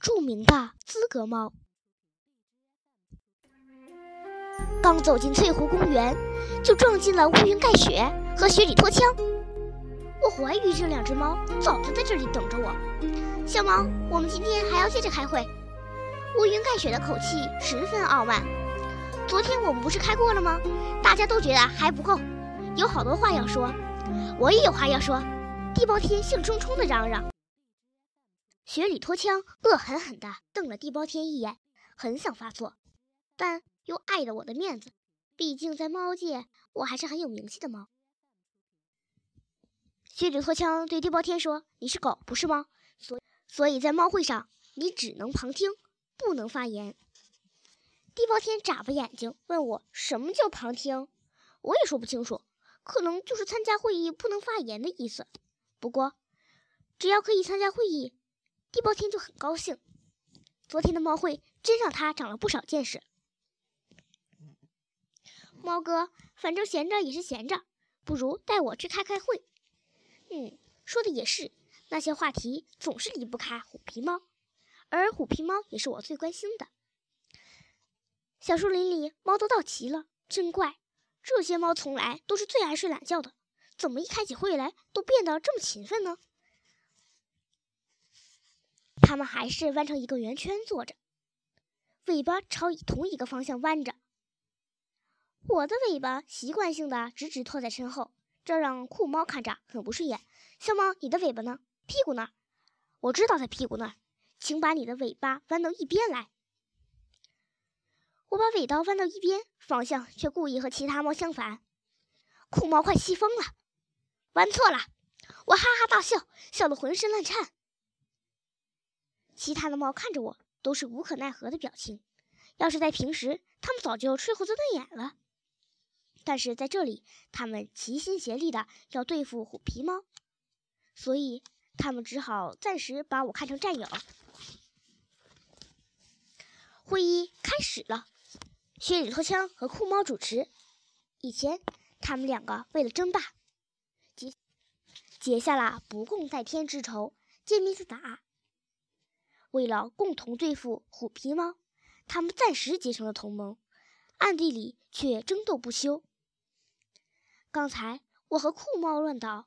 著名的资格猫。刚走进翠湖公园，就撞进了乌云盖雪和雪里拖枪。我怀疑这两只猫早就在这里等着我。小毛，我们今天还要接着开会。乌云盖雪的口气十分傲慢。昨天我们不是开过了吗？大家都觉得还不够，有好多话要说。我也有话要说。地包天兴冲冲地嚷嚷。雪里拖枪恶狠狠地瞪了地包天一眼，很想发作，但又碍了我的面子，毕竟在猫界我还是很有名气的猫。雪里拖枪对地包天说：“你是狗，不是猫，所所以在猫会上你只能旁听，不能发言。”地包天眨巴眼睛问我：“什么叫旁听？”我也说不清楚，可能就是参加会议不能发言的意思。不过，只要可以参加会议，地包天就很高兴。昨天的猫会真让他长了不少见识。猫哥，反正闲着也是闲着，不如带我去开开会。嗯，说的也是，那些话题总是离不开虎皮猫，而虎皮猫也是我最关心的。小树林里猫都到齐了，真怪，这些猫从来都是最爱睡懒觉的。怎么一开起会来都变得这么勤奋呢？它们还是弯成一个圆圈坐着，尾巴朝同一个方向弯着。我的尾巴习惯性的直直拖在身后，这让酷猫看着很不顺眼。小猫，你的尾巴呢？屁股那儿。我知道在屁股那儿，请把你的尾巴弯到一边来。我把尾刀弯到一边，方向却故意和其他猫相反。酷猫快气疯了。弯错了，我哈哈大笑，笑得浑身乱颤。其他的猫看着我，都是无可奈何的表情。要是在平时，它们早就吹胡子瞪眼了。但是在这里，它们齐心协力的要对付虎皮猫，所以它们只好暂时把我看成战友。会议开始了，雪里拖枪和酷猫主持。以前，他们两个为了争霸。结结下了不共戴天之仇，见面就打。为了共同对付虎皮猫，他们暂时结成了同盟，暗地里却争斗不休。刚才我和酷猫乱斗，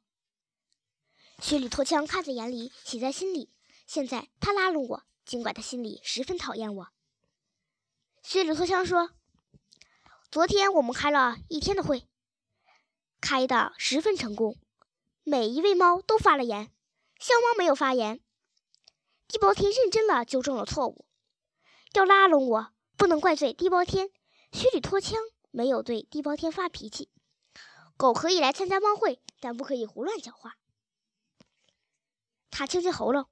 雪里拖枪看在眼里，喜在心里。现在他拉拢我，尽管他心里十分讨厌我。雪里拖枪说：“昨天我们开了一天的会，开的十分成功。”每一位猫都发了言，小猫没有发言。地包天认真了，纠正了错误。要拉拢我，不能怪罪地包天。虚里拖枪没有对地包天发脾气。狗可以来参加猫会，但不可以胡乱讲话。他清清喉咙。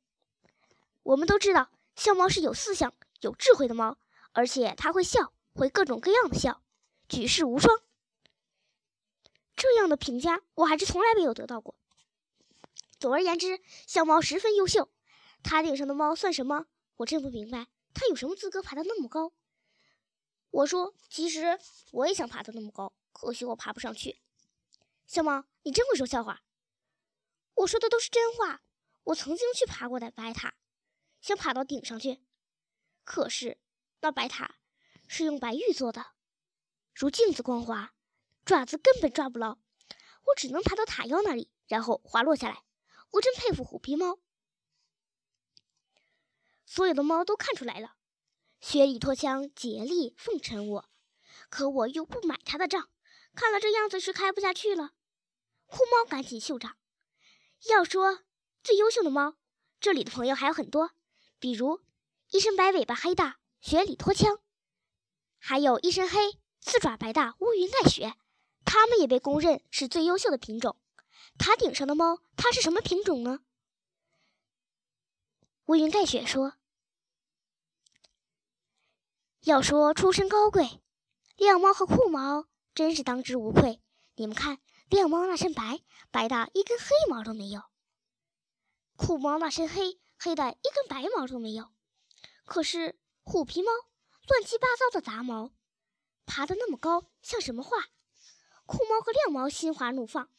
我们都知道，笑猫是有思想、有智慧的猫，而且它会笑，会各种各样的笑，举世无双。这样的评价，我还是从来没有得到过。总而言之，笑猫十分优秀。塔顶上的猫算什么？我真不明白，它有什么资格爬得那么高？我说，其实我也想爬得那么高，可惜我爬不上去。小猫，你真会说笑话。我说的都是真话。我曾经去爬过的白塔，想爬到顶上去，可是那白塔是用白玉做的，如镜子光滑，爪子根本抓不牢。我只能爬到塔腰那里，然后滑落下来。我真佩服虎皮猫。所有的猫都看出来了，雪里拖枪竭力奉承我，可我又不买他的账，看了这样子是开不下去了。酷猫赶紧秀场。要说最优秀的猫，这里的朋友还有很多，比如一身白尾巴黑的雪里拖枪，还有一身黑四爪白大乌云盖雪，它们也被公认是最优秀的品种。塔顶上的猫，它是什么品种呢？乌云盖雪说：“要说出身高贵，亮猫和酷猫真是当之无愧。你们看，亮猫那身白，白的一根黑毛都没有；酷猫那身黑，黑的一根白毛都没有。可是虎皮猫乱七八糟的杂毛，爬得那么高，像什么话？酷猫和亮猫心花怒放。”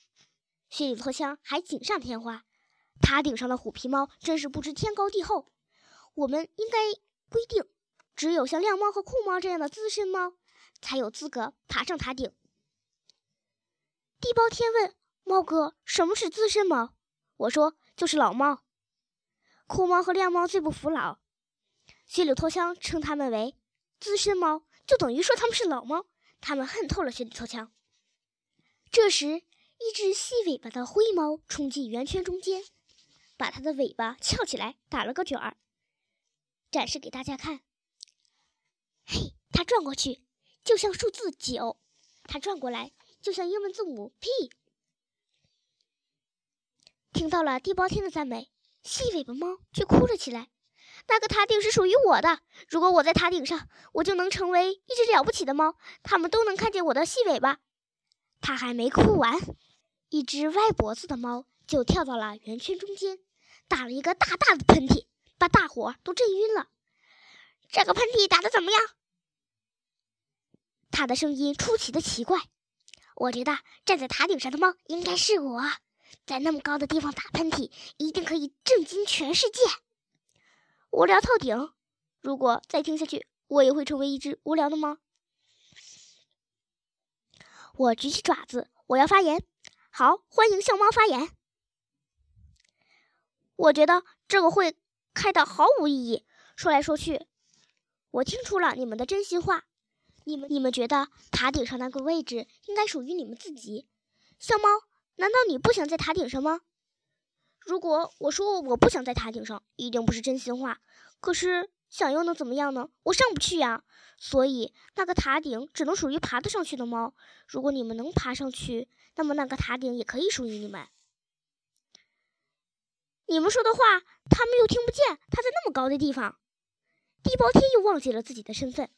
雪里拖枪还锦上添花，塔顶上的虎皮猫真是不知天高地厚。我们应该规定，只有像亮猫和酷猫这样的资深猫，才有资格爬上塔顶。地包天问猫哥：“什么是资深猫？”我说：“就是老猫。”酷猫和亮猫最不服老，雪里拖枪称他们为资深猫，就等于说他们是老猫。他们恨透了雪里拖枪。这时，一只细尾巴的灰猫冲进圆圈中间，把它的尾巴翘起来，打了个卷儿，展示给大家看。嘿，它转过去就像数字九，它转过来就像英文字母 P。听到了地包天的赞美，细尾巴猫却哭了起来。那个塔顶是属于我的，如果我在塔顶上，我就能成为一只了不起的猫，他们都能看见我的细尾巴。他还没哭完，一只歪脖子的猫就跳到了圆圈中间，打了一个大大的喷嚏，把大伙都震晕了。这个喷嚏打得怎么样？他的声音出奇的奇怪。我觉得站在塔顶上的猫应该是我，在那么高的地方打喷嚏，一定可以震惊全世界。无聊透顶！如果再听下去，我也会成为一只无聊的猫。我举起爪子，我要发言。好，欢迎小猫发言。我觉得这个会开的毫无意义。说来说去，我听出了你们的真心话。你们你们觉得塔顶上那个位置应该属于你们自己？小猫，难道你不想在塔顶上吗？如果我说我不想在塔顶上，一定不是真心话。可是想又能怎么样呢？我上不去呀。所以，那个塔顶只能属于爬得上去的猫。如果你们能爬上去，那么那个塔顶也可以属于你们。你们说的话，他们又听不见。他在那么高的地方。地包天又忘记了自己的身份。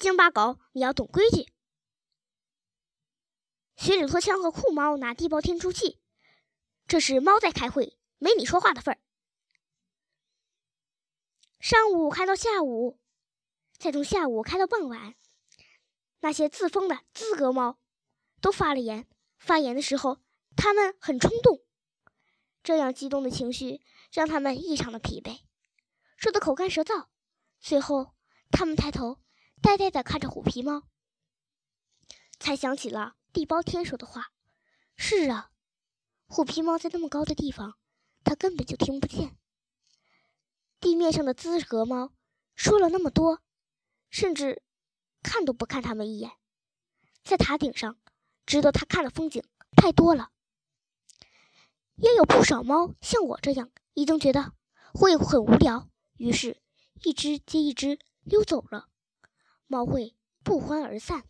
京巴狗，你要懂规矩。雪里拖枪和酷猫拿地包天出气。这是猫在开会，没你说话的份儿。上午开到下午。再从下午开到傍晚，那些自封的资格猫都发了言。发言的时候，他们很冲动，这样激动的情绪让他们异常的疲惫，说的口干舌燥。最后，他们抬头，呆呆地看着虎皮猫，才想起了地包天说的话：“是啊，虎皮猫在那么高的地方，它根本就听不见。地面上的资格猫说了那么多。”甚至看都不看他们一眼，在塔顶上值得他看的风景太多了。也有不少猫像我这样，已经觉得会很无聊，于是，一只接一只溜走了。猫会不欢而散。